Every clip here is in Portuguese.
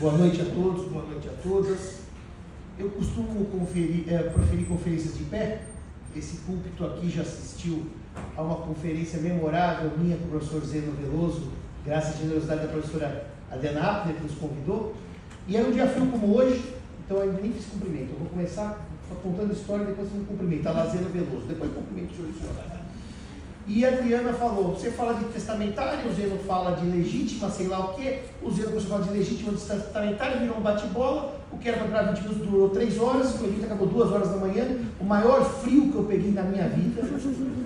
Boa noite a todos, boa noite a todas. Eu costumo conferir, é, proferir conferências de pé. Esse púlpito aqui já assistiu a uma conferência memorável minha com o professor Zeno Veloso, graças à generosidade da professora Adena Appler, que nos convidou. E era um dia frio como hoje, então eu nem fiz cumprimento. Eu vou começar contando a história, depois eu cumprimento. A lá Zeno Veloso, depois cumprimento o senhor e. E a Adriana falou, você fala de testamentário, o Zeno fala de legítima, sei lá o quê. O Zeno começou a falar de legítima, de testamentário, virou um bate-bola. O que era para durar 20 minutos durou 3 horas, o evento acabou 2 horas da manhã. O maior frio que eu peguei na minha vida.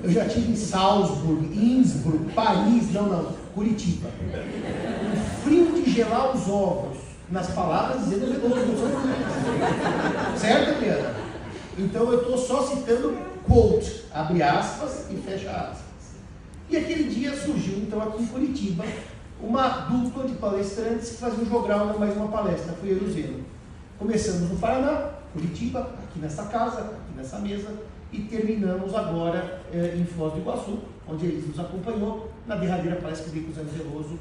Eu já tive em Salzburg, Innsbruck, Paris, não, não, Curitiba. O frio de gelar os ovos. Nas palavras, Zeno Veloso. Certo, Adriana? Então eu estou só citando quote, abre aspas e fecha aspas. E aquele dia surgiu, então, aqui em Curitiba, uma dupla de palestrantes que faziam um jogral mais uma palestra, foi eu e o Zeno. Começamos no Paraná, Curitiba, aqui nessa casa, aqui nessa mesa, e terminamos agora eh, em Foz do Iguaçu, onde eles nos acompanhou, na derradeira palestra que veio com o Zé Veloso,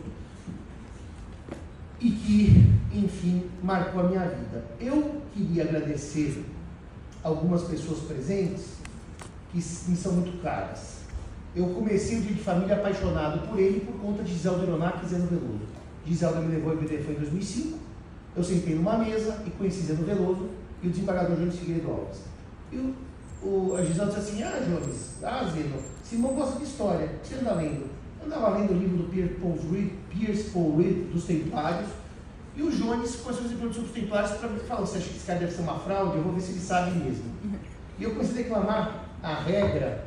e que, enfim, marcou a minha vida. Eu queria agradecer algumas pessoas presentes que me são muito caras eu comecei o dia de família apaixonado por ele por conta de Giselda Ironac e Zeno Veloso. Giselda me levou ao foi em 2005, eu sentei numa mesa e conheci Zeno Veloso e o desembargador Jones Figueiredo Alves. E o, o, a disse assim, ah Jones, ah Zeno, Simão gosta de história, o que você anda lendo? Eu andava lendo o livro do Pierce Paul Reed, Pierce Paul Reed dos Templários, e o Jones começou a perguntas sobre os Templários para mim, falou, você acha que esse cara deve ser uma fraude? Eu vou ver se ele sabe mesmo. E eu comecei a declamar a regra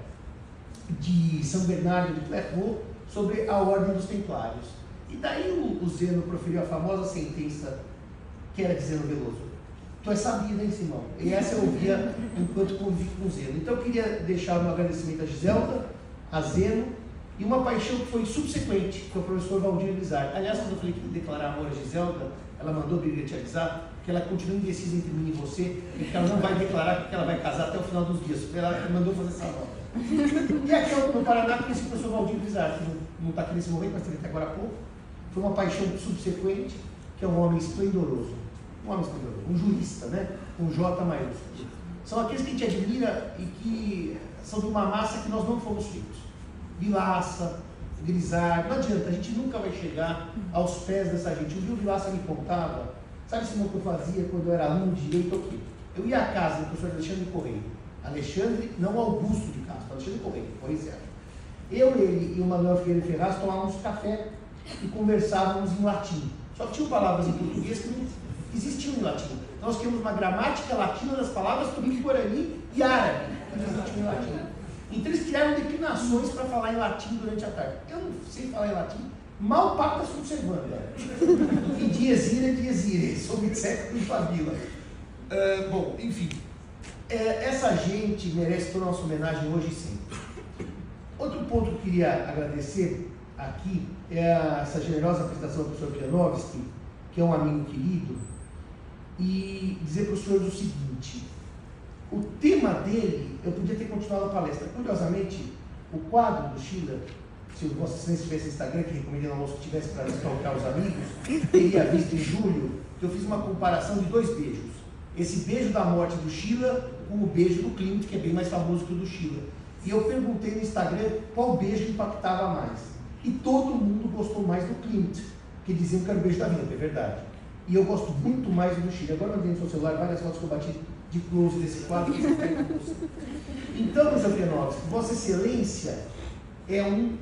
de São Bernardo de Clairvaux sobre a ordem dos templários. E daí o, o Zeno proferiu a famosa sentença que era de Zeno Veloso. Tu é sabido, hein, Simão? E essa eu ouvia enquanto convivi com o Zeno. Então eu queria deixar o meu agradecimento a Giselda, a Zeno, e uma paixão que foi subsequente, que o professor Valdir Lizar. Aliás, quando eu falei que declarar amor a Giselda, ela mandou brigatearizar que ela continua indecisa entre mim e você, e que ela não vai declarar que ela vai casar até o final dos dias. Ela mandou fazer essa nota. E aqui no Paraná conheci o professor Valdir Bizarro, que não está aqui nesse momento, mas teve até agora há pouco. Foi uma paixão subsequente, que é um homem esplendoroso. Um homem esplendoroso, um jurista, né? Com J maiúsculo. São aqueles que a gente admira e que são de uma massa que nós não fomos feitos. Vilaça, Grisar, não adianta, a gente nunca vai chegar aos pés dessa gente. Um dia o Vilaça me contava, sabe esse que eu fazia quando eu era aluno de direito aqui? Eu ia à casa do professor Alexandre Correia Alexandre, não Augusto de Castro, Alexandre Correia, Correia Sérgio. Eu, ele e o Manuel Figueiredo Ferraz tomávamos café e conversávamos em latim. Só que tinham palavras em português que não existiam em latim. Nós tínhamos uma gramática latina das palavras tupi-guarani e árabe, que não existiam em latim. Então eles criaram declinações para falar em latim durante a tarde. Eu não sei falar em latim, mal pacta subservanda. E dies ira, dies ire, sob século e família. Uh, bom, enfim, é, essa gente merece toda a nossa homenagem hoje e sempre. Outro ponto que eu queria agradecer aqui é essa generosa apresentação do professor Pianovski, que é um amigo querido, e dizer para os senhores o seguinte: o tema dele, eu podia ter continuado a palestra. Curiosamente, o quadro do Schiller, se o Vossa Excelência tivesse Instagram, que recomendei no almoço que tivesse para stalkear os amigos, teria visto em julho que eu fiz uma comparação de dois beijos. Esse beijo da morte do com o beijo do Klimt, que é bem mais famoso que o do Schiller. E eu perguntei no Instagram qual beijo impactava mais. E todo mundo gostou mais do Klimt, que diziam que era o beijo da vida, é verdade. E eu gosto muito mais do Schiller. Agora eu tenho no seu celular várias fotos que eu bati de close desse quadro. então, amigos, Vossa Excelência é um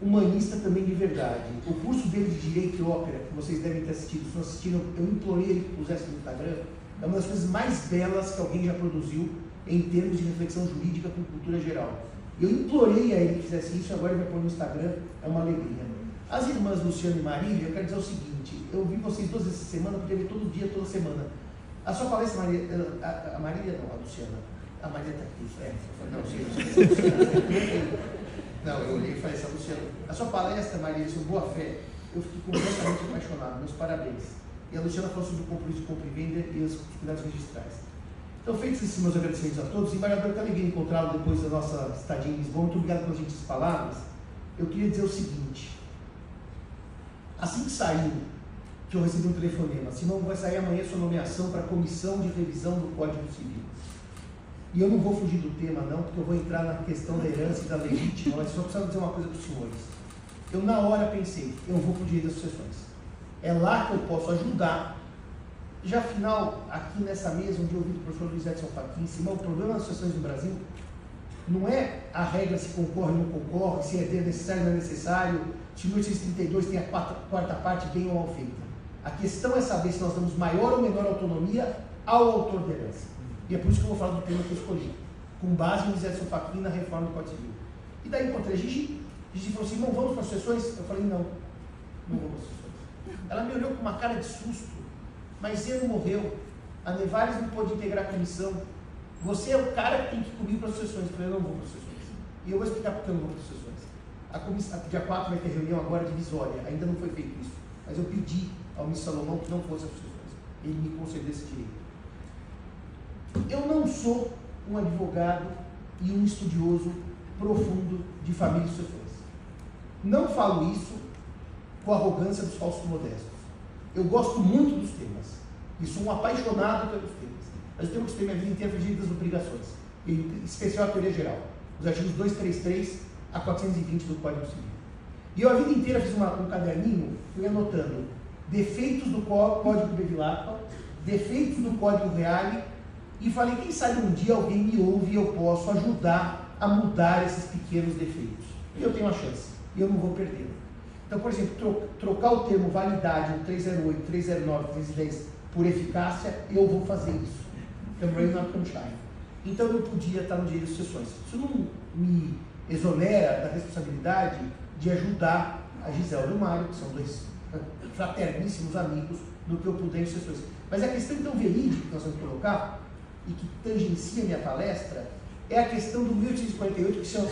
humanista também de verdade. O curso dele de Direito e Ópera, que vocês devem ter assistido, se não assistiram, eu implorei ele que pusesse no Instagram é uma das coisas mais belas que alguém já produziu em termos de reflexão jurídica com cultura geral. Eu implorei a ele que fizesse isso, agora ele vai pôr no Instagram, é uma alegria. As irmãs Luciano e Marília, eu quero dizer o seguinte, eu vi vocês duas essa semana, podia ver todo dia, toda semana. A sua palestra, Maria, a, a Marília não, a Luciana, a Maria está aqui, é, não, sim, não, eu olhei e falei, essa Luciana, a sua palestra, Maria, sobre boa fé, eu fiquei completamente apaixonado, meus parabéns. E a Luciana falou sobre o compromisso de compra e venda e os cuidados registrais. Então, feitos esses meus agradecimentos a todos, embargador, que alegria encontrá-lo depois da nossa estadia em Lisboa. Muito obrigado pelas gentis palavras. Eu queria dizer o seguinte: assim que saiu que eu recebi um telefonema. Simão, vai sair amanhã sua nomeação para a comissão de revisão do Código Civil. E eu não vou fugir do tema, não, porque eu vou entrar na questão da herança e da legítima, mas só preciso dizer uma coisa para os senhores. Eu, na hora, pensei, eu vou para o direito das sucessões. É lá que eu posso ajudar. Já afinal, aqui nessa mesa, onde eu ouvi do professor Luiz Edson Simão, o problema das sucessões no Brasil não é a regra se concorre ou não concorre, se é necessário ou não é necessário, se 1832 tem a quarta, quarta parte bem ou mal feita. A questão é saber se nós damos maior ou menor autonomia ao autor da herança. E é por isso que eu vou falar do tema que eu escolhi, com base no Zé Fachin na reforma do Código Civil. E daí encontrei Gigi. Gigi falou assim: não vamos para as sessões? Eu falei: não, não vou para as sessões. Ela me olhou com uma cara de susto, mas ele morreu. A Nevares não pôde integrar a comissão. Você é o cara que tem que ir comigo para as sessões. Eu falei: eu não vou para as sessões. E eu vou explicar por que eu não vou para as sessões. A comissão, dia 4 vai ter reunião agora divisória, ainda não foi feito isso. Mas eu pedi ao ministro Salomão que não fosse as sessões. Ele me concedeu esse direito. Eu não sou um advogado e um estudioso profundo de família e sucessões. Não falo isso com arrogância dos falsos modestos. Eu gosto muito dos temas e sou um apaixonado pelos temas. Mas eu tenho que ter minha vida inteira fugindo das obrigações, em especial a teoria geral, os artigos 233 a 420 do Código Civil. E eu a vida inteira fiz uma, um caderninho, fui anotando defeitos do Código Bevilacqua, defeitos do Código Reale e falei, quem sabe um dia alguém me ouve e eu posso ajudar a mudar esses pequenos defeitos. E eu tenho uma chance, e eu não vou perder. Então, por exemplo, trocar o termo validade 308, 309, 310 por eficácia, eu vou fazer isso. Rain, not shine. Então eu podia estar no direito de sessões. Isso não me exonera da responsabilidade de ajudar a Gisela e o Mário, que são dois fraterníssimos amigos, no que eu puder em sessões. Mas a questão então verídica que nós vamos colocar e que tangencia minha palestra é a questão do 1848, que chama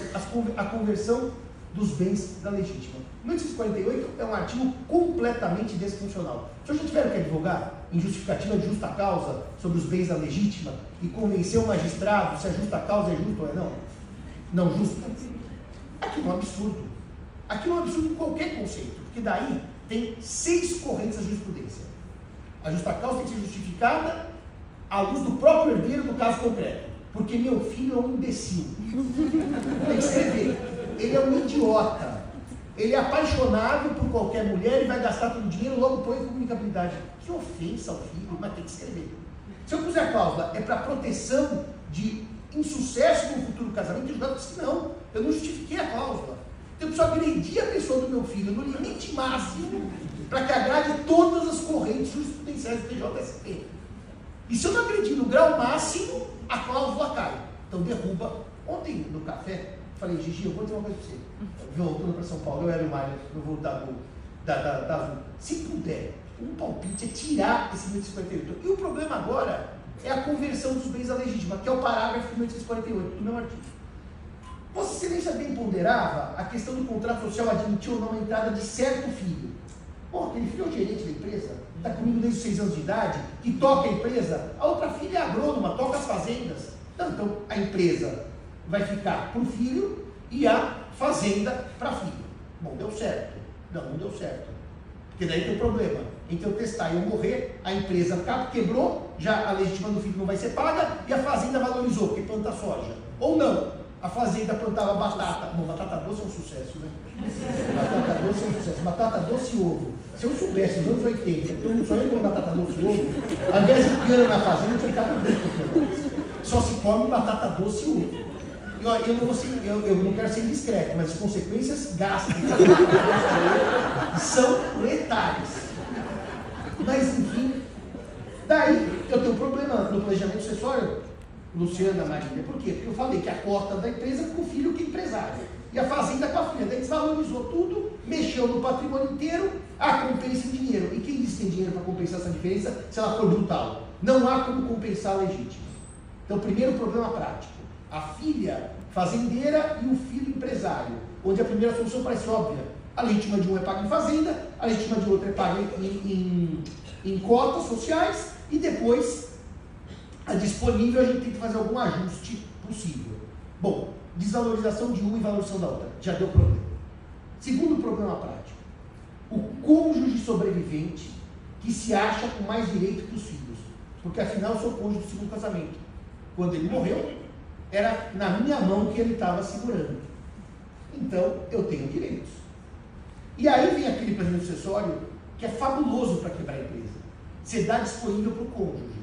a conversão dos bens da legítima. O 1848 é um artigo completamente desfuncional. Se eu já tiveram que advogar em justificativa de justa causa sobre os bens da legítima e convencer o magistrado se a justa causa é justa ou é não, não justa, aquilo é um absurdo. Aquilo é um absurdo em qualquer conceito, porque daí tem seis correntes da jurisprudência. A justa causa tem que ser justificada à luz do próprio herdeiro do caso concreto. Porque meu filho é um imbecil. Tem que escrever. Ele é um idiota. Ele é apaixonado por qualquer mulher e vai gastar todo o dinheiro, logo põe comunicabilidade. Que ofensa ao filho, mas tem que escrever. Se eu puser a cláusula, é para proteção de insucesso no futuro casamento, o juiz disse não, eu não justifiquei a cláusula. Eu preciso agredir a pessoa do meu filho no limite máximo para que agrade todas as correntes jurisprudenciais do TJSP. E se eu não agredir no grau máximo, a cláusula cai. Então derruba. Ontem no café, falei, Gigi, eu vou dizer uma coisa para você. Voltando para São Paulo, eu era o Mário, eu vou dar do, da, da, da, Se puder, um palpite é tirar esse 1858. E o problema agora é a conversão dos bens à legítima, que é o parágrafo 1848 do meu artigo. Vossa Excelência bem ponderava a questão do contrato social admitir ou não a entrada de certo filho. Bom, aquele filho é o gerente da empresa, está comigo desde os seis anos de idade, que toca a empresa, a outra filha é agrônoma, toca as fazendas. Então, então a empresa vai ficar para o filho e a fazenda para a filha. Bom, deu certo. Não, não deu certo. Porque daí tem um problema. Entre eu testar e eu morrer, a empresa quebrou, já a legítima do filho não vai ser paga e a fazenda valorizou, porque planta soja. Ou não, a fazenda plantava batata. Bom, batata doce é um sucesso, né? Batata doce é um sucesso. Batata doce e ovo. Se eu soubesse nos anos 80, todo mundo só ia batata doce e ovo, ao invés de cana na fazenda, eu ficava rico. Só se come batata doce e ovo. Eu, eu, não, ser, eu, eu não quero ser indiscreto, mas as consequências gástricas são letais. Mas, enfim, daí eu tenho um problema no planejamento sucessório Luciana Marília. Por quê? Porque eu falei que a cota da empresa com o filho que é empresário. E a fazenda com a filha. Daí desvalorizou tudo, mexeu no patrimônio inteiro, a compensa em dinheiro. E quem disse que tem dinheiro para compensar essa diferença se ela for brutal? Não há como compensar a legítima. Então, primeiro problema prático. A filha fazendeira e o filho empresário. Onde a primeira solução parece óbvia. A legítima de um é paga em fazenda, a legítima de outro é paga em, em, em cotas sociais e depois a disponível, a gente tem que fazer algum ajuste possível. Bom, desvalorização de uma e valorização da outra. Já deu problema. Segundo problema prático. O cônjuge sobrevivente que se acha com mais direito que os filhos. Porque afinal eu sou cônjuge do segundo casamento. Quando ele morreu, era na minha mão que ele estava segurando. Então eu tenho direitos. E aí vem aquele presente acessório que é fabuloso para quebrar a empresa. Você dá disponível para o cônjuge.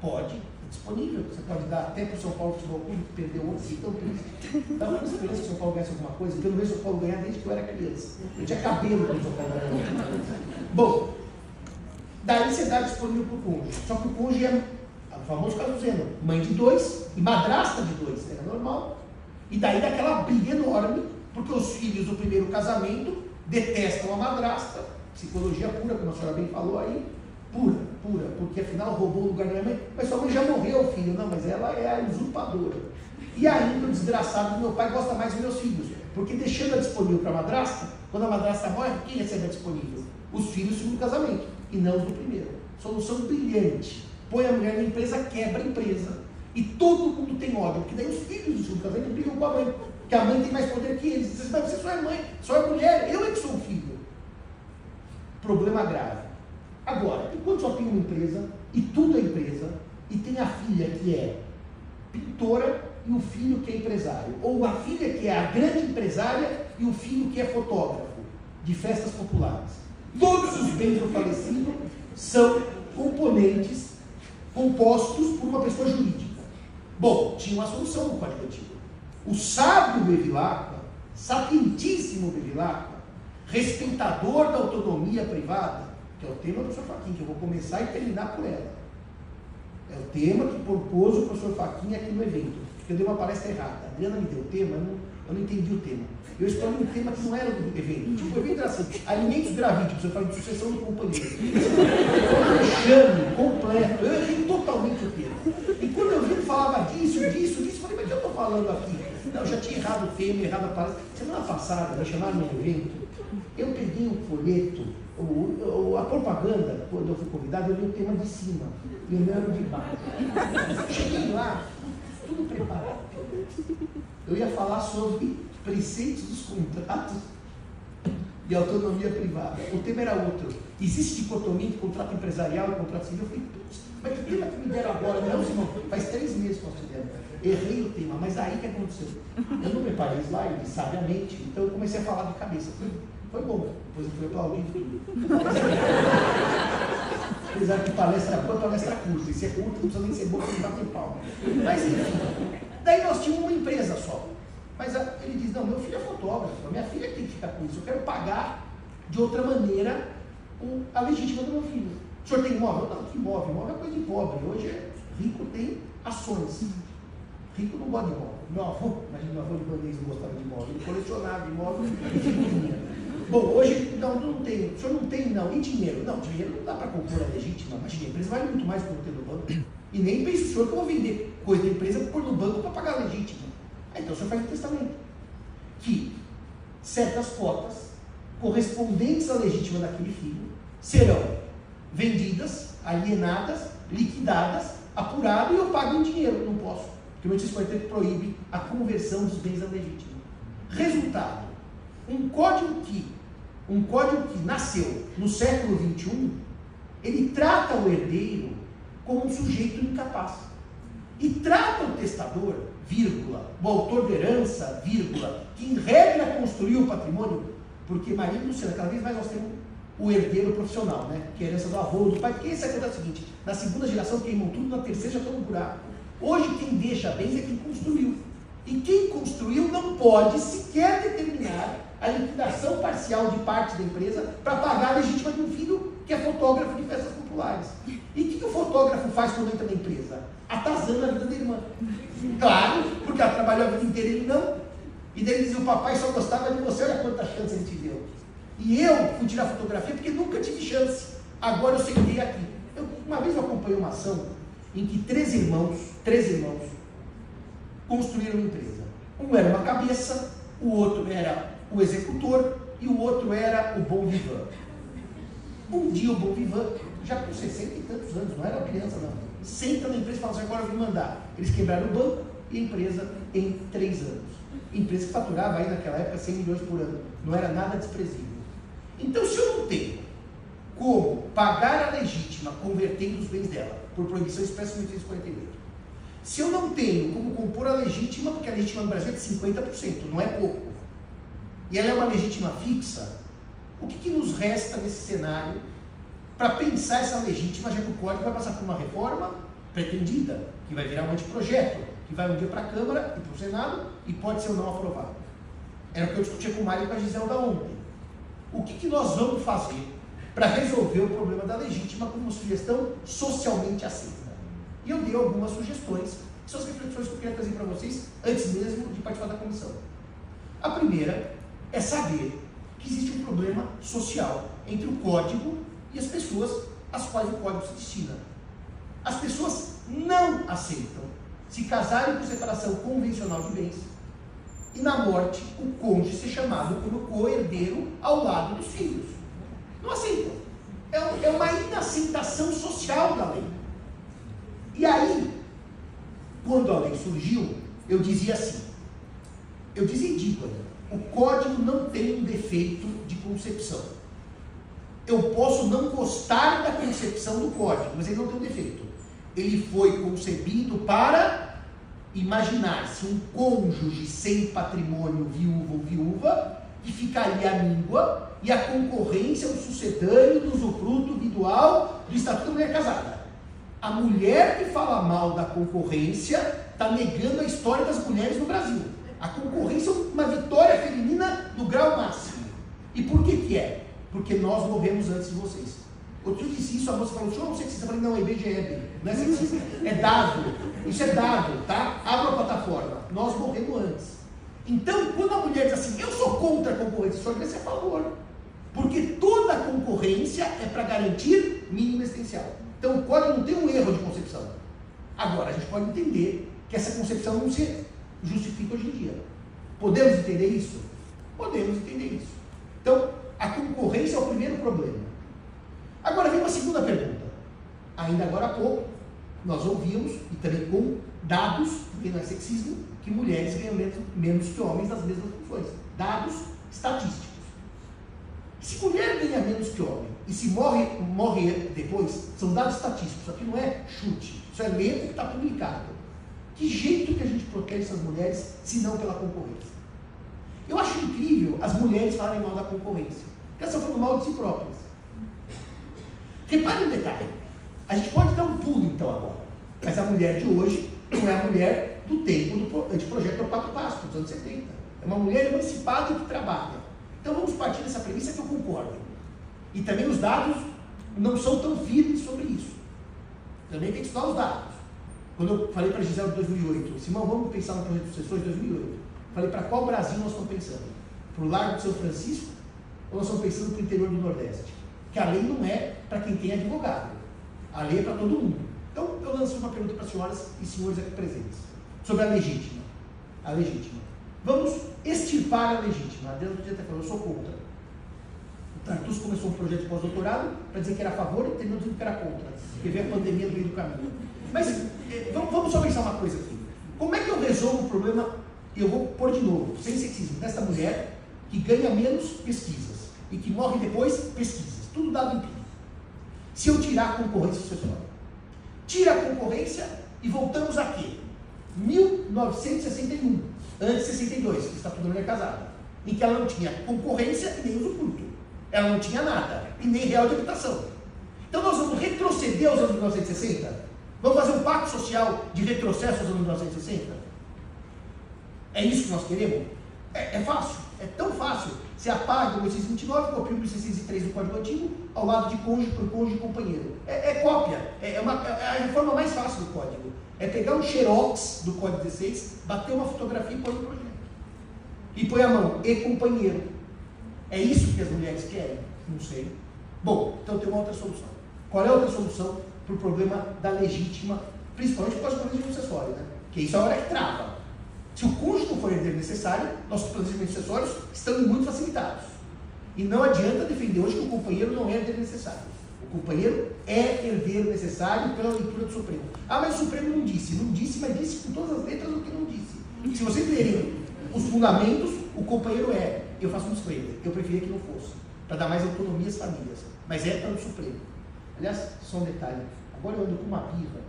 Pode, é disponível. Você pode dar até para o São Paulo Futebol Clube, que perdeu ontem, então Dá uma esperança que o São Paulo ganhasse alguma coisa, não vejo o São Paulo ganhar desde que eu era criança. Eu tinha cabelo quando o São Paulo ganhou. Bom, daí você dá disponível para o cônjuge. Só que o cônjuge é famoso caso Zeno, mãe de dois e madrasta de dois, era normal. E daí daquela briga enorme, porque os filhos do primeiro casamento detestam a madrasta, psicologia pura, como a senhora bem falou aí, pura, pura, porque afinal roubou o lugar da minha mãe, mas sua mãe já morreu, filho, não, mas ela é a usurpadora. E ainda o desgraçado do meu pai gosta mais dos meus filhos, porque deixando a disponível para a madrasta, quando a madrasta morre, quem recebe a disponível? Os filhos do segundo casamento, e não os do primeiro. Solução brilhante. Põe a mulher na empresa, quebra a empresa. E todo mundo tem ódio, porque daí os filhos do segundo casamento brigam com a mãe, que a mãe tem mais poder que eles. Dizem, mas você só é mãe, só é mulher, eu é que sou o filho. Problema grave. Agora, enquanto só tem uma empresa, e tudo é empresa, e tem a filha que é pintora e o filho que é empresário, ou a filha que é a grande empresária e o filho que é fotógrafo de festas populares. Todos os bens do falecido são componentes compostos por uma pessoa jurídica. Bom, tinha uma solução no Código Antigo. O sábio Bevilacqua, sapientíssimo Bevilacqua, respeitador da autonomia privada, que é o tema do professor Faquinha, que eu vou começar e terminar por ela. É o tema que propôs o professor Faquinha aqui no evento. Porque eu dei uma palestra errada. A Adriana me deu o tema, eu não, eu não entendi o tema. Eu escolhi um tema que não era do evento. Tipo, o evento era assim, alimentos gravídicos, eu falei de sucessão de companhia. Chame completo, eu errei totalmente o tema. E quando eu vi, falava disso, disso, disso, eu falei, mas o que eu estou falando aqui? Não, eu já tinha errado o tema, errado a palestra. Semana passada, me chamaram no evento, eu peguei um folheto, a propaganda, quando eu fui convidado, eu li o tema de cima e o era de baixo. Cheguei lá, tudo preparado. Eu ia falar sobre preceitos dos contratos e autonomia privada. O tema era outro. Existe dicotomia entre contrato empresarial e contrato civil? Eu falei, putz, mas que tema que me deram agora? Não, Simão, faz três meses que nós fizemos. Errei o tema, mas aí que aconteceu? Eu não preparei slide, sabiamente, então eu comecei a falar de cabeça. Foi bom. Depois eu fui aplaudido tudo. Apesar que palestra boa, palestra curta. E se é curta, não precisa nem ser boa para bater palma. Mas enfim. Daí nós tínhamos uma empresa só. Mas ele diz, não, meu filho é fotógrafo, minha filha tem que ficar com isso. Eu quero pagar de outra maneira a legítima do meu filho. O senhor tem imóvel? Não, que imóvel? Imóvel é coisa de pobre. Hoje é rico tem ações. Rico não gosta de imóvel. Meu avô, imagina meu avô libanês não gostava de imóvel. Ele colecionava imóvel. Bom, hoje não, não tem, o senhor não tem, não. E dinheiro? Não, dinheiro não dá para compor a legítima, mas a empresa vale muito mais eu tenho no banco. E nem pense o senhor que eu vou vender coisa da empresa por no banco para pagar a legítima. Então o senhor faz um testamento. Que certas cotas correspondentes à legítima daquele filho serão vendidas, alienadas, liquidadas, apurado e eu pago em dinheiro. Não posso. Porque o 1843 proíbe a conversão dos bens à legítima. Resultado um código que, um código que nasceu no século XXI, ele trata o herdeiro como um sujeito incapaz. E trata o testador, vírgula, o autor da herança, vírgula, que em regra construiu o patrimônio, porque Maria e Luciana, cada vez mais nós temos o herdeiro profissional, né? que é a herança do avô, do pai, porque esse acontece o seguinte, na segunda geração queimam tudo, na terceira já estão no buraco. Hoje quem deixa bens é quem construiu. E quem construiu não pode sequer determinar a liquidação parcial de parte da empresa para pagar a legítima de um filho que é fotógrafo de festas populares. E o que, que, o fotógrafo faz quando entra na empresa? Atazana a vida da irmã. Claro, porque ela trabalhou a vida inteira ele não. E daí ele diz, o papai só gostava de você, olha quanta chance ele te deu. E eu fui tirar fotografia porque nunca tive chance. Agora eu sentei aqui. Eu, uma vez eu acompanhei uma ação em que três irmãos, três irmãos, construíram uma empresa. Um era uma cabeça, o outro era o executor e o outro era o bom. Um dia o bom já com 60 e tantos anos, não era criança não, senta na empresa e fala assim, agora eu vou mandar. Eles quebraram o banco e a empresa em três anos. Empresa que faturava aí naquela época 100 milhões por ano. Não era nada desprezível. Então se eu não tenho como pagar a legítima convertendo os bens dela, por proibição expressa no 1848. Se eu não tenho como compor a legítima, porque a legítima no Brasil é de 50%, não é pouco, e ela é uma legítima fixa, o que, que nos resta nesse cenário para pensar essa legítima, já que o código vai passar por uma reforma pretendida, que vai virar um anteprojeto, que vai um dia para a Câmara e para o Senado e pode ser ou não aprovado. Era o que eu discutia com o Mário e com a Giselda ontem. O que, que nós vamos fazer para resolver o problema da legítima como uma sugestão socialmente aceita? E eu dei algumas sugestões, que são as reflexões que eu queria trazer para vocês antes mesmo de participar da comissão. A primeira é saber que existe um problema social entre o código e as pessoas às quais o código se destina. As pessoas não aceitam se casarem por separação convencional de bens e na morte o cônjuge ser chamado como co-herdeiro ao lado dos filhos. Não aceitam. É, é uma inaceitação social da lei. E aí, quando a lei surgiu, eu dizia assim, eu dizia e o código não tem um defeito de concepção. Eu posso não gostar da concepção do código, mas ele não tem um defeito. Ele foi concebido para imaginar-se um cônjuge sem patrimônio, viúvo ou viúva, que ficaria a míngua e a concorrência, o sucedâneo do usufruto individual do Estatuto da Mulher Casada. A mulher que fala mal da concorrência está negando a história das mulheres no Brasil. A concorrência é uma vitória feminina do grau máximo. E por que que é? Porque nós morremos antes de vocês. Outro dia eu disse isso, a moça falou, o senhor é um sexista? Eu falei, não, é IBGE, não é sexista, é dado. Isso é dado, tá? Abra a plataforma. Nós morremos antes. Então, quando a mulher diz assim, eu sou contra a concorrência, senhor deve ser a favor. Porque toda concorrência é para garantir mínimo existencial. Então, o código não tem um erro de concepção. Agora, a gente pode entender que essa concepção não se justifica hoje em dia. Podemos entender isso? Podemos entender isso. Então, a concorrência é o primeiro problema. Agora vem uma segunda pergunta. Ainda agora há pouco, nós ouvimos, e também com dados, porque não é sexismo, que mulheres ganham menos, menos que homens nas mesmas funções. Dados estatísticos. Se mulher ganha menos que homem e se morre, morre depois, são dados estatísticos, isso aqui não é chute, isso é lento que está publicado. Que jeito que a gente protege essas mulheres se não pela concorrência? Eu acho incrível as mulheres falarem mal da concorrência, porque elas estão falando mal de si próprias. Repare um detalhe. A gente pode dar um pulo então agora. Mas a mulher de hoje não é a mulher do tempo do anteprojeto do Quatro Passos, dos anos 70. É uma mulher emancipada que trabalha. Então vamos partir dessa premissa que eu concordo. E também os dados não são tão firmes sobre isso. Também tem que estudar os dados. Quando eu falei para a Gisele em 2008, Simão, vamos pensar no projeto de sucessões de 2008. Falei para qual Brasil nós estamos pensando? Para o Largo de São Francisco ou nós estamos pensando para o interior do Nordeste? Que a lei não é para quem tem advogado. A lei é para todo mundo. Então, eu lanço uma pergunta para as senhoras e senhores aqui presentes. Sobre a legítima. A legítima. Vamos extirpar a legítima. A Adriana podia ter falado, eu sou contra. O Tartus começou um projeto de pós-doutorado para dizer que era a favor e terminou dizendo que era contra. Porque veio a pandemia no meio do caminho. Mas eh, vamos só pensar uma coisa aqui. Como é que eu resolvo o problema, eu vou pôr de novo, sem sexismo, dessa mulher que ganha menos pesquisas e que morre depois pesquisas. Tudo dado empírico. Se eu tirar a concorrência sucessória. Tira a concorrência e voltamos aqui. 1961, antes de 62, que está tudo mulher casada, em que ela não tinha concorrência e nem usufruto. Ela não tinha nada, e nem real de habitação. Então nós vamos retroceder aos anos 1960? Vamos fazer um pacto social de retrocesso aos anos 1960? É isso que nós queremos? É, é fácil, é tão fácil você apaga o 1829, copia o 1603 do Código Antigo, ao lado de cônjuge por cônjuge companheiro. É, é cópia, é, é, uma, é a reforma mais fácil do Código. É pegar um xerox do Código 16, bater uma fotografia e pôr no projeto. E põe a mão, e companheiro. É isso que as mulheres querem? Não sei. Bom, então tem uma outra solução. Qual é a outra solução para o problema da legítima, principalmente por causa do planejamento sucessório, né? Que isso é a hora que trava. Se o custo for necessário, nossos planejamentos acessórios estão muito facilitados. E não adianta defender hoje que o companheiro não é herdeiro necessário. O companheiro é herdeiro necessário pela leitura do Supremo. Ah, mas o Supremo não disse. Não disse, mas disse com todas as letras o que não disse. Se vocês lerem os fundamentos, o companheiro é. Eu faço um disclaimer. Eu preferia que não fosse. para dar mais autonomia às famílias. Mas é para o Supremo. Aliás, só um detalhe. Agora eu ando com uma birra.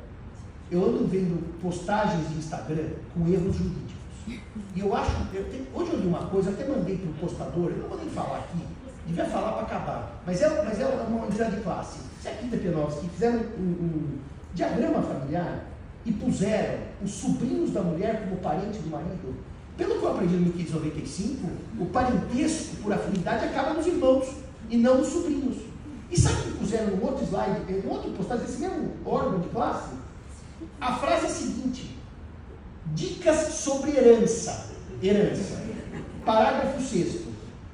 Eu ando vendo postagens de Instagram com erros jurídicos. E eu acho, eu hoje eu li uma coisa, até mandei para o postador, eu não vou nem falar aqui, devia falar para acabar, mas é, mas é uma unidade de classe. Se aqui da P9 fizeram um, um diagrama familiar e puseram os sobrinhos da mulher como parente do marido, pelo que eu aprendi em 1595, o parentesco por afinidade acaba nos irmãos e não nos sobrinhos. E sabe o que puseram no outro slide, no outro postagem, esse mesmo órgão de classe? A frase é a seguinte: Dicas sobre herança. Herança. Parágrafo 6.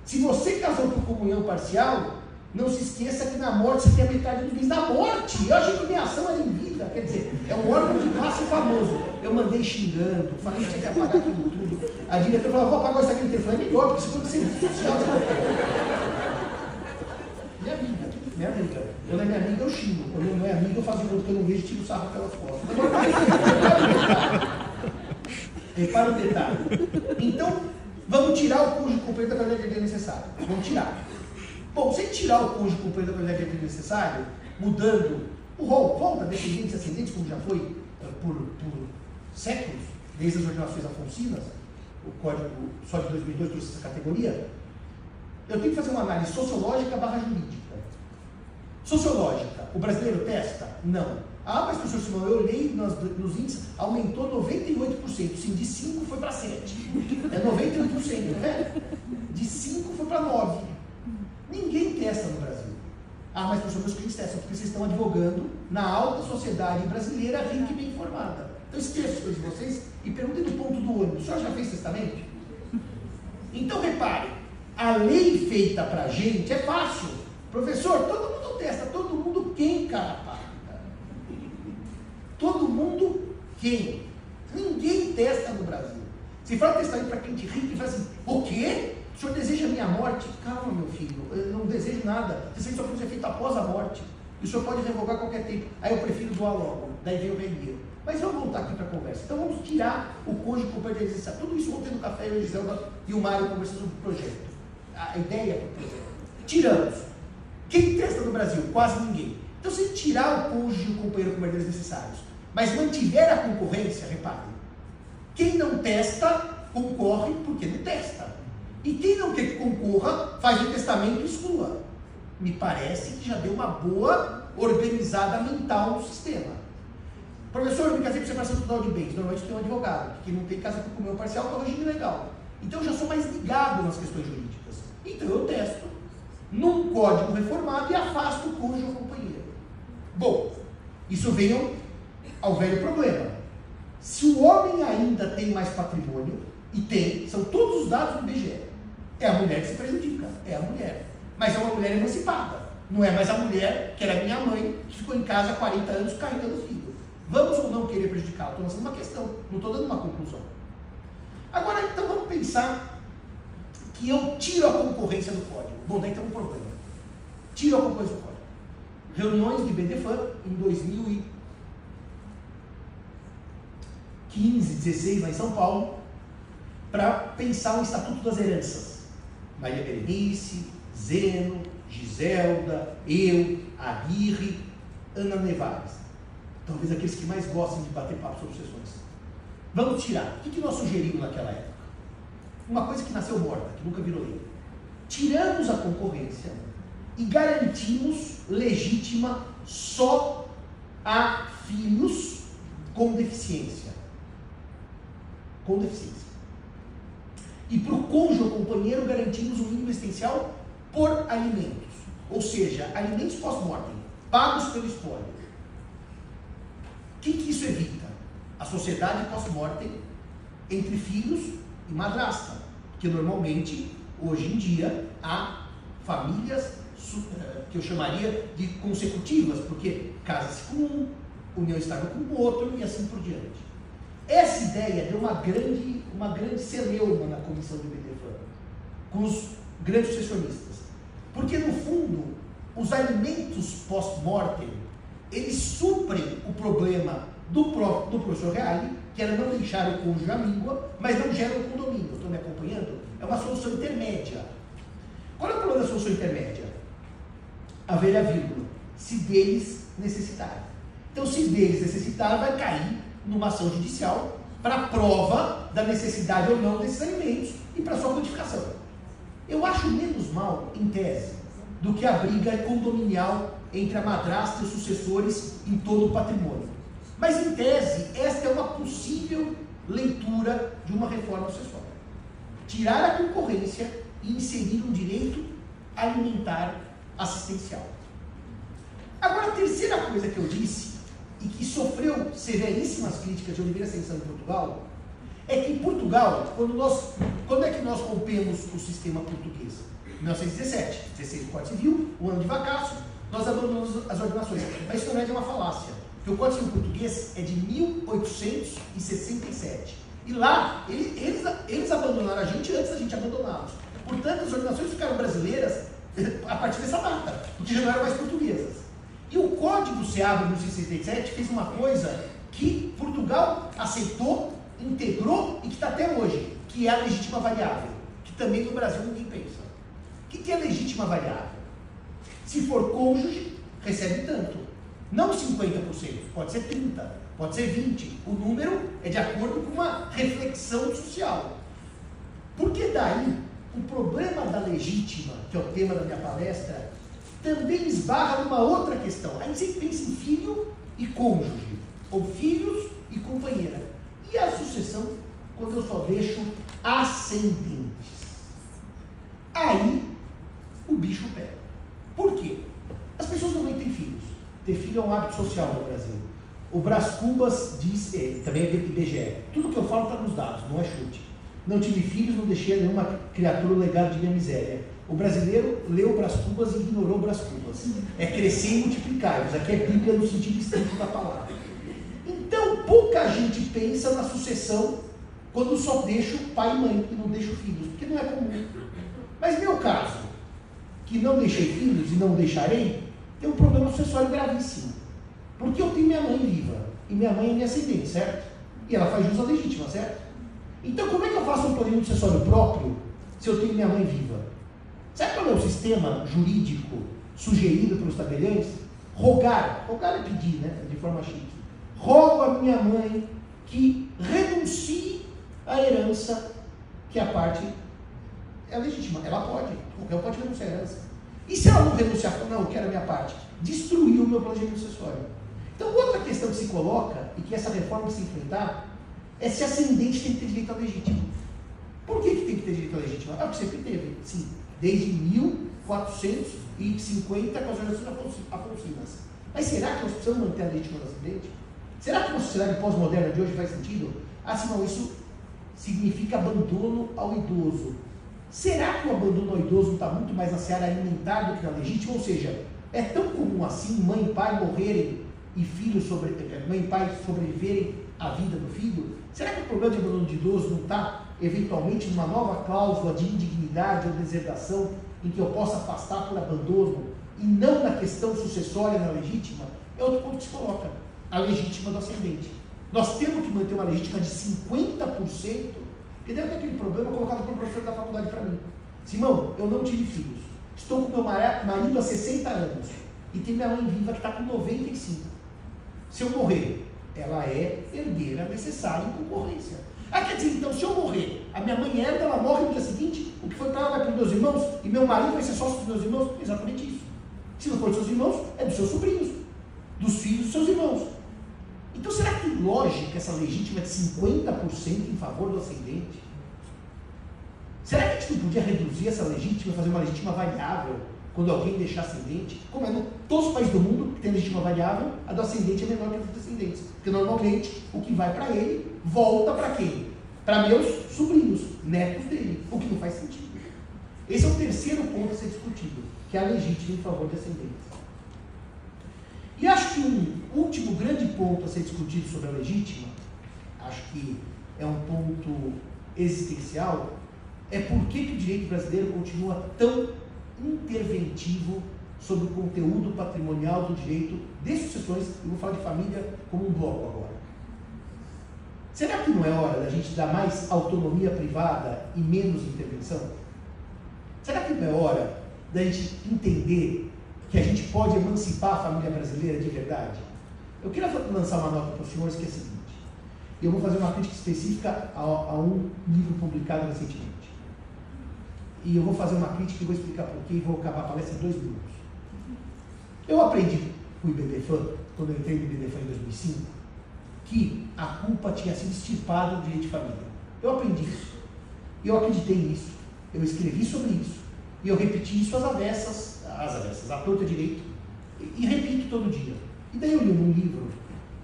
Se você casou por comunhão parcial, não se esqueça que na morte você tem a metade do bens. Na morte! Eu achei que minha ação era em vida. Quer dizer, é um órgão de classe famoso. Eu mandei xingando, falei que tinha que apagar aquilo tudo. A diretora falou, vou apagar isso aqui no telefone. É melhor, porque se for serviço social. Minha amiga, minha amiga. Quando é minha amiga, eu xingo. Quando não é amiga, eu faço conta que eu não vejo e tiro o sarro pelas costas. Repara o detalhe. Então, vamos tirar o cônjuge companheiro da qualidade de vida necessária. Vamos tirar. Bom, sem tirar o cônjuge companheiro da qualidade de vida necessária, mudando o rol, volta descendentes ascendentes, como já foi uh, por, por, séculos, desde as ordenações afoncinas, o código só de 2002 trouxe essa categoria, eu tenho que fazer uma análise sociológica barra jurídica. Sociológica, o brasileiro testa? Não. Ah, mas professor Simão, eu olhei nos, nos índices, aumentou 98%. Sim, de 5 foi para 7. É 98%, né? De 5 foi para 9. Ninguém testa no Brasil. Ah, mas professor, meus clientes testam, porque vocês estão advogando na alta sociedade brasileira rica e bem informada. Então esqueça as coisas de vocês e perguntem do ponto do ônibus. O senhor já fez testamento? Então repare, a lei feita para a gente é fácil. Professor, todo todo mundo quem, cara? Todo mundo quem? Ninguém testa no Brasil. Se fala testamento para cliente rico e fala assim, o quê? O senhor deseja a minha morte? Calma, meu filho, eu não desejo nada. Você só pode ser feito após a morte. E o senhor pode revogar qualquer tempo. Aí eu prefiro doar logo. Daí vem o rendeiro. Mas vamos voltar aqui para a conversa. Então vamos tirar o cônjuge com existência. Tudo isso ontem no café, eu, Giselda e o Mário conversando sobre o projeto. A ideia para o projeto. Tiramos. Quem testa no Brasil? Quase ninguém. Então, se tirar o cônjuge e o companheiro com herdeiros necessários, mas mantiver a concorrência, repare, quem não testa, concorre porque não testa. E quem não quer que concorra, faz o testamento e exclua. Me parece que já deu uma boa organizada mental no sistema. Professor, eu me casei com separação total de bens. Normalmente tem um advogado, que não tem casa por comunhão parcial, que é o regime legal. Então eu já sou mais ligado nas questões jurídicas. Então eu testo num código reformado e afasto o cônjuge ou companheiro. Bom, isso veio ao velho problema. Se o homem ainda tem mais patrimônio, e tem, são todos os dados do IBGE, é a mulher que se prejudica, é a mulher. Mas é uma mulher emancipada. Não é mais a mulher, que era minha mãe, que ficou em casa há 40 anos carregando o filho. Vamos ou não querer prejudicá-la? Estou lançando uma questão, não estou dando uma conclusão. Agora, então, vamos pensar que eu tiro a concorrência do código. Bom, daí tem um problema. Tiro a concorrência do código. Reuniões de BDFAN em 2000 15, 16, lá em São Paulo, para pensar o Estatuto das Heranças. Maria Berenice, Zeno, Giselda, eu, Aguirre, Ana Nevares. Talvez aqueles que mais gostam de bater papo sobre sessões. Vamos tirar. O que nós sugerimos naquela época? Uma coisa que nasceu morta, que nunca virou lei. Tiramos a concorrência e garantimos legítima só a filhos com deficiência com deficiência. E para o cônjuge ou companheiro garantimos um mínimo existencial por alimentos, ou seja, alimentos pós-mortem, pagos pelo espólio. O que, que isso evita? A sociedade pós-mortem entre filhos e madrasta, que normalmente, hoje em dia, há famílias eh, que eu chamaria de consecutivas, porque casa-se com um, união estável com o outro e assim por diante. Essa ideia deu uma grande, uma grande celeuma na comissão do BDFAN, com os grandes sucessionistas. Porque, no fundo, os alimentos post-mortem, eles suprem o problema do, próprio, do professor Reale, que era não deixar o cônjuge à míngua, mas não gera um condomínio. Estão me acompanhando? É uma solução intermédia. Qual é o problema da solução intermédia? Haver a vírgula. Se deles necessitarem. Então, se deles necessitarem, vai cair numa ação judicial para prova da necessidade ou não desses alimentos e para sua quantificação. Eu acho menos mal, em tese, do que a briga condominial entre a madrasta e os sucessores em todo o patrimônio. Mas, em tese, esta é uma possível leitura de uma reforma sucessória. Tirar a concorrência e inserir um direito alimentar assistencial. Agora, a terceira coisa que eu disse, e que sofreu severíssimas críticas de Oliveira Ascensão em Portugal, é que em Portugal, quando, nós, quando é que nós rompemos o sistema português? 1917, 16 do Código Civil, o ano de vacaço, nós abandonamos as ordenações. Mas isso não é uma falácia, porque o Código Civil português é de 1867. E lá, ele, eles, eles abandonaram a gente antes da gente abandoná-los. Portanto, as ordenações ficaram brasileiras a partir dessa data, porque já não eram mais portuguesas. E o Código SEAB de 1967 fez uma coisa que Portugal aceitou, integrou e que está até hoje, que é a legítima variável, que também no Brasil ninguém pensa. O que é legítima variável? Se for cônjuge, recebe tanto. Não 50%, pode ser 30%, pode ser 20%. O número é de acordo com uma reflexão social. Porque daí o problema da legítima, que é o tema da minha palestra, também esbarra numa outra questão. A gente sempre pensa em filho e cônjuge, ou filhos e companheira. E a sucessão, quando eu só deixo ascendentes? Aí o bicho pega. Por quê? As pessoas não têm filhos. Ter filho é um hábito social no Brasil. O Brás Cubas diz, é, também é IBGE, tudo que eu falo está nos dados, não é chute. Não tive filhos, não deixei nenhuma criatura legado de minha miséria. O brasileiro leu Brás Cubas e ignorou Brás Cubas. É crescer e multiplicar. Isso aqui é Bíblia no sentido estrito da palavra. Então, pouca gente pensa na sucessão quando só deixo pai e mãe e não deixo filhos, porque não é comum. Mas meu caso, que não deixei filhos e não deixarei, tem um problema sucessório gravíssimo. Porque eu tenho minha mãe viva e minha mãe é minha ascendente, certo? E ela faz jus à legítima, certo? Então, como é que eu faço um planejamento sucessório próprio se eu tenho minha mãe viva? Sabe qual é o sistema jurídico sugerido pelos tabeliões? Rogar. Rogar é pedir, né? De forma chique. Rogo a minha mãe que renuncie à herança, que a parte é legítima. Ela pode. Qualquer um pode renunciar à herança. E se ela não renunciar, não, eu quero a minha parte, destruir o meu planejamento sucessório. Então, outra questão que se coloca, e que essa reforma se enfrentar, é se ascendente tem que ter direito à legítima. Por que, que tem que ter direito à legítima? É o que sempre teve, sim, desde 1450 com as organizações afonsinas. Mas será que nós precisamos manter a legítima do ascendente? Será que uma sociedade pós-moderna de hoje faz sentido? Ah, sim, não, isso significa abandono ao idoso. Será que o abandono ao idoso está muito mais na seara alimentar do que na legítima? Ou seja, é tão comum assim mãe e pai morrerem e filhos sobre, eh, mãe e pai sobreviverem à vida do filho? Será que o problema de abandono de idoso não está, eventualmente, numa nova cláusula de indignidade ou deserdação em que eu possa afastar por abandono e não na questão sucessória na legítima? É outro ponto que se coloca, a legítima do ascendente. Nós temos que manter uma legítima de 50%, porque ter aquele problema colocado pelo professor da faculdade para mim. Simão, eu não tive filhos. Estou com meu marido há 60 anos e tenho minha mãe viva que está com 95. Se eu morrer, ela é herdeira necessária em concorrência. Ah, quer dizer, então, se eu morrer, a minha mãe herda, ela morre no dia seguinte, o que foi para ela vai para os meus irmãos, e meu marido vai ser sócio dos meus irmãos? Exatamente isso. Se não for dos seus irmãos, é dos seus sobrinhos, dos filhos dos seus irmãos. Então, será que lógica essa legítima de 50% em favor do ascendente? Será que a gente não podia reduzir essa legítima, fazer uma legítima variável? quando alguém deixar ascendente, como é no todos os países do mundo que tem legítima variável, a do ascendente é menor que a dos descendentes. Porque normalmente o que vai para ele volta para quem? Para meus sobrinhos, netos dele, o que não faz sentido. Esse é o terceiro ponto a ser discutido, que é a legítima em favor de ascendentes. E acho que um último grande ponto a ser discutido sobre a legítima, acho que é um ponto existencial, é por que, que o direito brasileiro continua tão interventivo sobre o conteúdo patrimonial do direito de sucessões, eu vou falar de família como um bloco agora. Será que não é hora da gente dar mais autonomia privada e menos intervenção? Será que não é hora da gente entender que a gente pode emancipar a família brasileira de verdade? Eu queria lançar uma nota para os senhores que é a seguinte. Eu vou fazer uma crítica específica a, a um livro publicado recentemente. E eu vou fazer uma crítica e vou explicar por quê e vou acabar a palestra em dois minutos. Eu aprendi com o IBDFAN, quando eu entrei no IBDFAN em 2005, que a culpa tinha sido extirpada do direito de família. Eu aprendi isso. Eu acreditei nisso. Eu escrevi sobre isso. E eu repeti isso às avessas, às avessas, à torta direito. E, e repito todo dia. E daí eu li num livro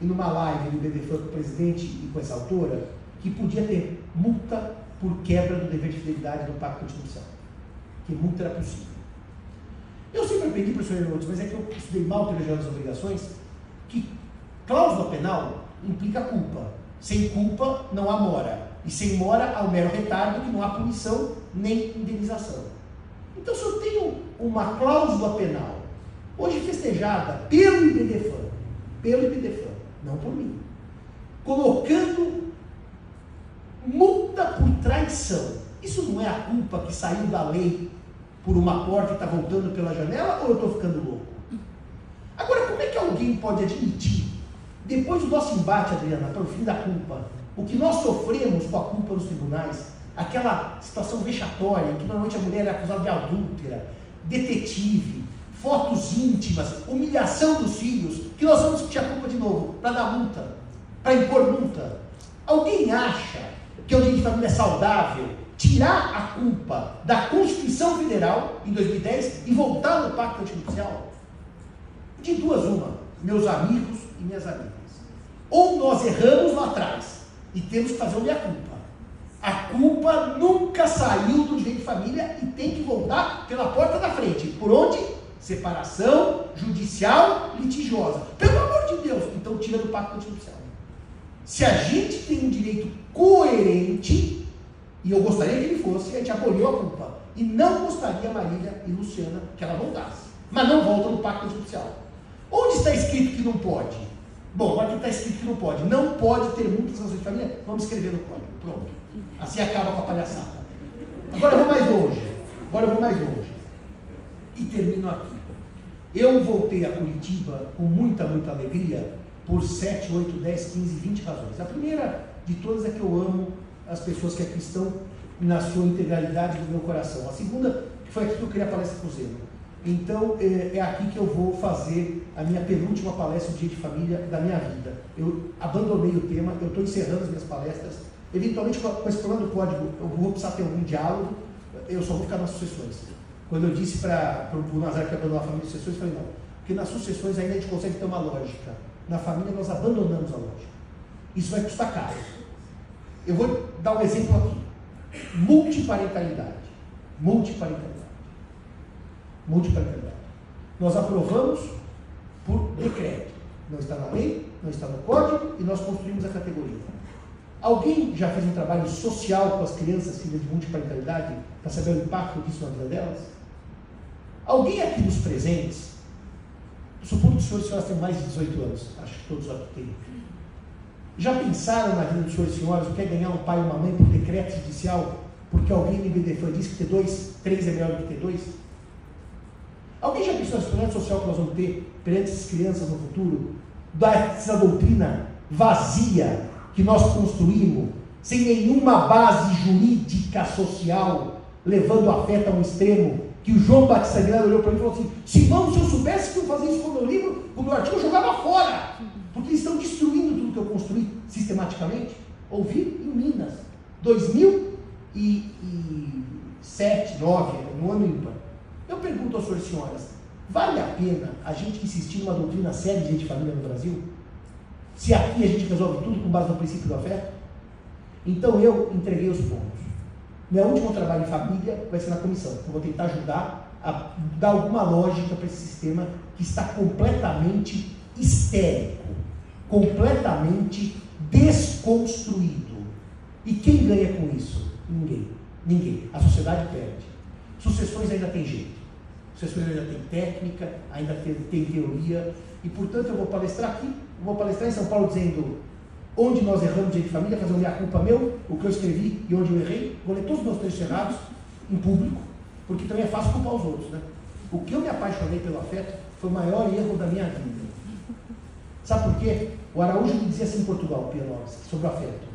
e numa live do BDFAN com o presidente e com essa autora que podia ter multa por quebra do dever de fidelidade do pacto antinupcial. Que multa era possível. Eu sempre aprendi, professor Hernandes, mas é que eu estudei mal teologia das obrigações, que cláusula penal implica culpa. Sem culpa não há mora. E sem mora há o mero retardo que não há punição nem indenização. Então, se eu tenho uma cláusula penal, hoje festejada pelo IBDFAN, pelo IBDFAN, não por mim, colocando multa por traição, isso não é a culpa que saiu da lei por uma porta e está voltando pela janela ou eu estou ficando louco? Agora, como é que alguém pode admitir, depois do nosso embate, Adriana, para o fim da culpa, o que nós sofremos com a culpa nos tribunais, aquela situação vexatória, em que normalmente a mulher é acusada de adúltera, detetive, fotos íntimas, humilhação dos filhos, que nós vamos discutir a culpa de novo, para dar multa, para impor multa. Alguém acha que o direito de família é saudável tirar a culpa da Constituição Federal em 2010 e voltar no Pacto Antinupcial? De duas, uma, meus amigos e minhas amigas. Ou nós erramos lá atrás e temos que fazer o meia-culpa. A culpa nunca saiu do direito de família e tem que voltar pela porta da frente. Por onde? Separação judicial litigiosa. Pelo amor de Deus, então tira do pacto antinupcial. Se a gente tem um direito coerente, e eu gostaria que ele fosse, a gente aboliu a culpa. E não gostaria, Marília e Luciana, que ela voltasse. Mas não volta no pacto antinupcial. Onde está escrito que não pode? Bom, que está escrito que não pode. Não pode ter muitas razões de família, vamos escrever no código. Pronto. Assim acaba com a palhaçada. Agora eu vou mais longe. Agora eu vou mais longe. E termino aqui. Eu voltei a Curitiba com muita, muita alegria por 7, 8, 10, 15, 20 razões. A primeira de todas é que eu amo as pessoas que aqui estão na sua integralidade do meu coração. A segunda, que foi aqui que eu queria a palestra Zeno. Então, é, é, aqui que eu vou fazer a minha penúltima palestra de dia de família da minha vida. Eu abandonei o tema, eu estou encerrando as minhas palestras. Eventualmente, com esse problema do código, eu vou precisar ter algum diálogo, eu só vou ficar nas sucessões. Quando eu disse para o Nazar que abandonou a família de sucessões, eu falei, não, porque nas sucessões ainda a gente consegue ter uma lógica. Na família, nós abandonamos a lógica. Isso vai custar caro. Eu vou dar um exemplo aqui. Multiparentalidade. Multiparentalidade multiparentalidade. Nós aprovamos por decreto. Não está na lei, não está no código e nós construímos a categoria. Alguém já fez um trabalho social com as crianças filhas de multiparentalidade para saber o impacto disso na vida delas? Alguém aqui dos presentes, supondo que os senhores e senhoras têm mais de 18 anos, acho que todos aqui têm, já pensaram na vida dos senhores e senhoras o que é ganhar um pai e uma mãe por decreto judicial, porque alguém no IBDFAN disse que ter dois, três é melhor do que ter dois? Alguém já pensou na experiência social que nós vamos ter perante essas crianças no futuro? Dessa doutrina vazia que nós construímos, sem nenhuma base jurídica social, levando a fé a um extremo, que o João Batista Guilherme olhou para mim e falou assim: Simão, se eu soubesse que eu fazia isso com o meu livro, com o meu artigo, eu jogava fora. Porque eles estão destruindo tudo que eu construí sistematicamente. Ouvi em Minas, 2007, 2009, no ano ímpar. Eu pergunto senhores e senhoras, vale a pena a gente insistir numa doutrina séria de família no Brasil? Se aqui a gente resolve tudo com base no princípio do afeto? Então eu entreguei os pontos. Meu último trabalho em família vai ser na comissão. Eu vou tentar ajudar a dar alguma lógica para esse sistema que está completamente histérico, completamente desconstruído. E quem ganha com isso? Ninguém. Ninguém. A sociedade perde. Sucessões ainda tem jeito. Sucessões ainda tem técnica, ainda tem, teoria. E, portanto, eu vou palestrar aqui, vou palestrar em São Paulo dizendo onde nós erramos de família, fazer uma culpa meu, o que eu escrevi e onde eu errei. Vou ler todos os meus textos errados em público. porque também é fácil culpar os outros, né? O que eu me apaixonei pelo afeto foi o maior erro da minha vida. Sabe por quê? O Araújo me dizia assim em Portugal, Pianovski, sobre o afeto.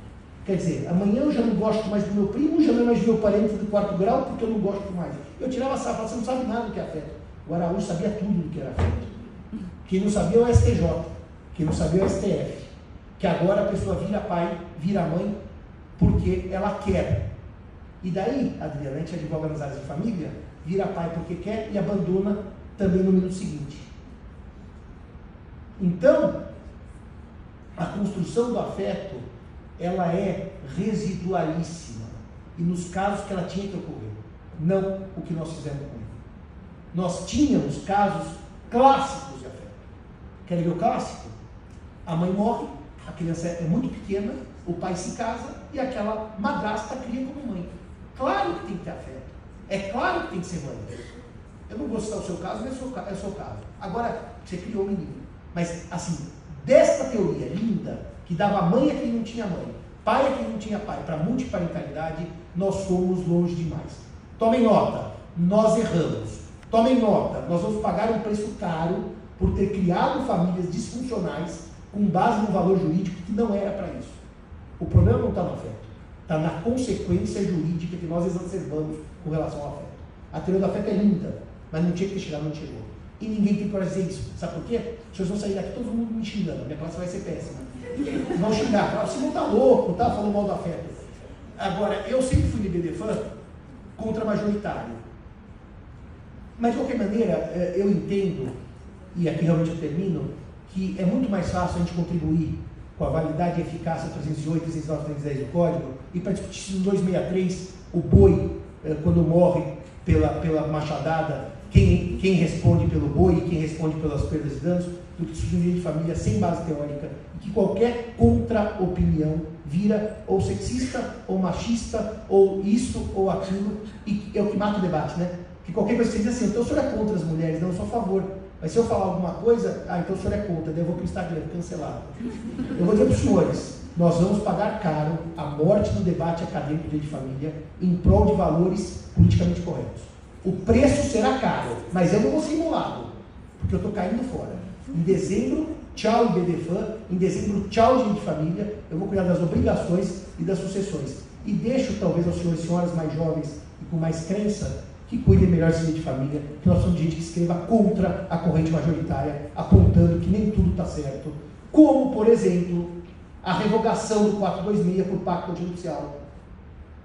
Quer dizer, amanhã eu já não gosto mais do meu primo, já não é mais meu parente do quarto grau, porque eu não gosto mais. Eu tirava fala, você não sabe nada do que é afeto. O Araújo sabia tudo do que era afeto. Quem não sabia é o STJ, quem não sabia é o STF. Que agora a pessoa vira pai, vira mãe, porque ela quer. E daí, Adriana, a gente advoga nas áreas de família, vira pai porque quer e abandona também no minuto seguinte. Então, a construção do afeto, ela é residualíssima. E nos casos que ela tinha que ocorrer, não o que nós fizemos com ele. Nós tínhamos casos clássicos de afeto. Querem ver o clássico? A mãe morre, a criança é muito pequena, o pai se casa e aquela madrasta cria como mãe. Claro que tem que ter afeto. É claro que tem que ser mãe. Eu não vou citar o seu caso, mas é o seu, é o seu caso. Agora, você criou o menino. Mas, assim, desta teoria linda, que dava mãe a quem não tinha mãe, pai a quem não tinha pai, para multiparentalidade, nós fomos longe demais. Tomem nota, nós erramos. Tomem nota, nós vamos pagar um preço caro por ter criado famílias disfuncionais com base no valor jurídico que não era para isso. O problema não está no afeto, está na consequência jurídica que nós exacerbamos com relação ao afeto. A teoria do afeto é linda, mas não tinha que chegar, não chegou. E ninguém tem de dizer isso. Sabe por quê? Pessoas vão sair daqui todo mundo me xingando. Minha classe vai ser péssima. Vão xingar. Você não está louco, tá falando mal do afeto. Agora, eu sempre fui de BDFAN contra majoritário. Mas, de qualquer maneira, é, eu entendo, e aqui realmente eu termino, que é muito mais fácil a gente contribuir com a validade e eficácia 308, 309, 310 do Código, e para discutir no 263 o boi, é, quando morre pela, pela machadada, quem, quem responde pelo boi e quem responde pelas perdas e danos, do que de família sem base teórica, e que qualquer contra-opinião vira ou sexista, ou machista, ou isso ou aquilo, e é o que mata o debate, né? Que qualquer coisa que você diz assim, então o senhor é contra as mulheres, não, eu sou a favor. Mas se eu falar alguma coisa, ah, então o senhor é contra, daí eu vou para o Instagram, cancelado. Eu vou dizer para os senhores, nós vamos pagar caro a morte do debate acadêmico de família em prol de valores politicamente corretos. O preço será caro, mas eu não vou ser imolado, porque eu estou caindo fora. Em dezembro, tchau IBDFAN, em dezembro, tchau gente de família, eu vou cuidar das obrigações e das sucessões. E deixo talvez aos senhores e senhoras mais jovens e com mais crença que cuidem melhor desse de família, que nós somos gente que escreva contra a corrente majoritária, apontando que nem tudo está certo. Como, por exemplo, a revogação do 426 por pacto judicial,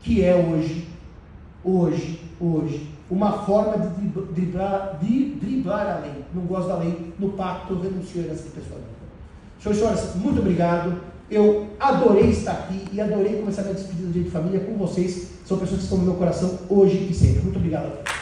que é hoje, hoje, hoje, uma forma de driblar, de driblar a lei. Não gosto da lei, no pacto eu renuncio a essa pessoa. Senhoras e senhores, muito obrigado. Eu adorei estar aqui e adorei começar minha despedida de família com vocês. São pessoas que estão no meu coração hoje e sempre. Muito obrigado.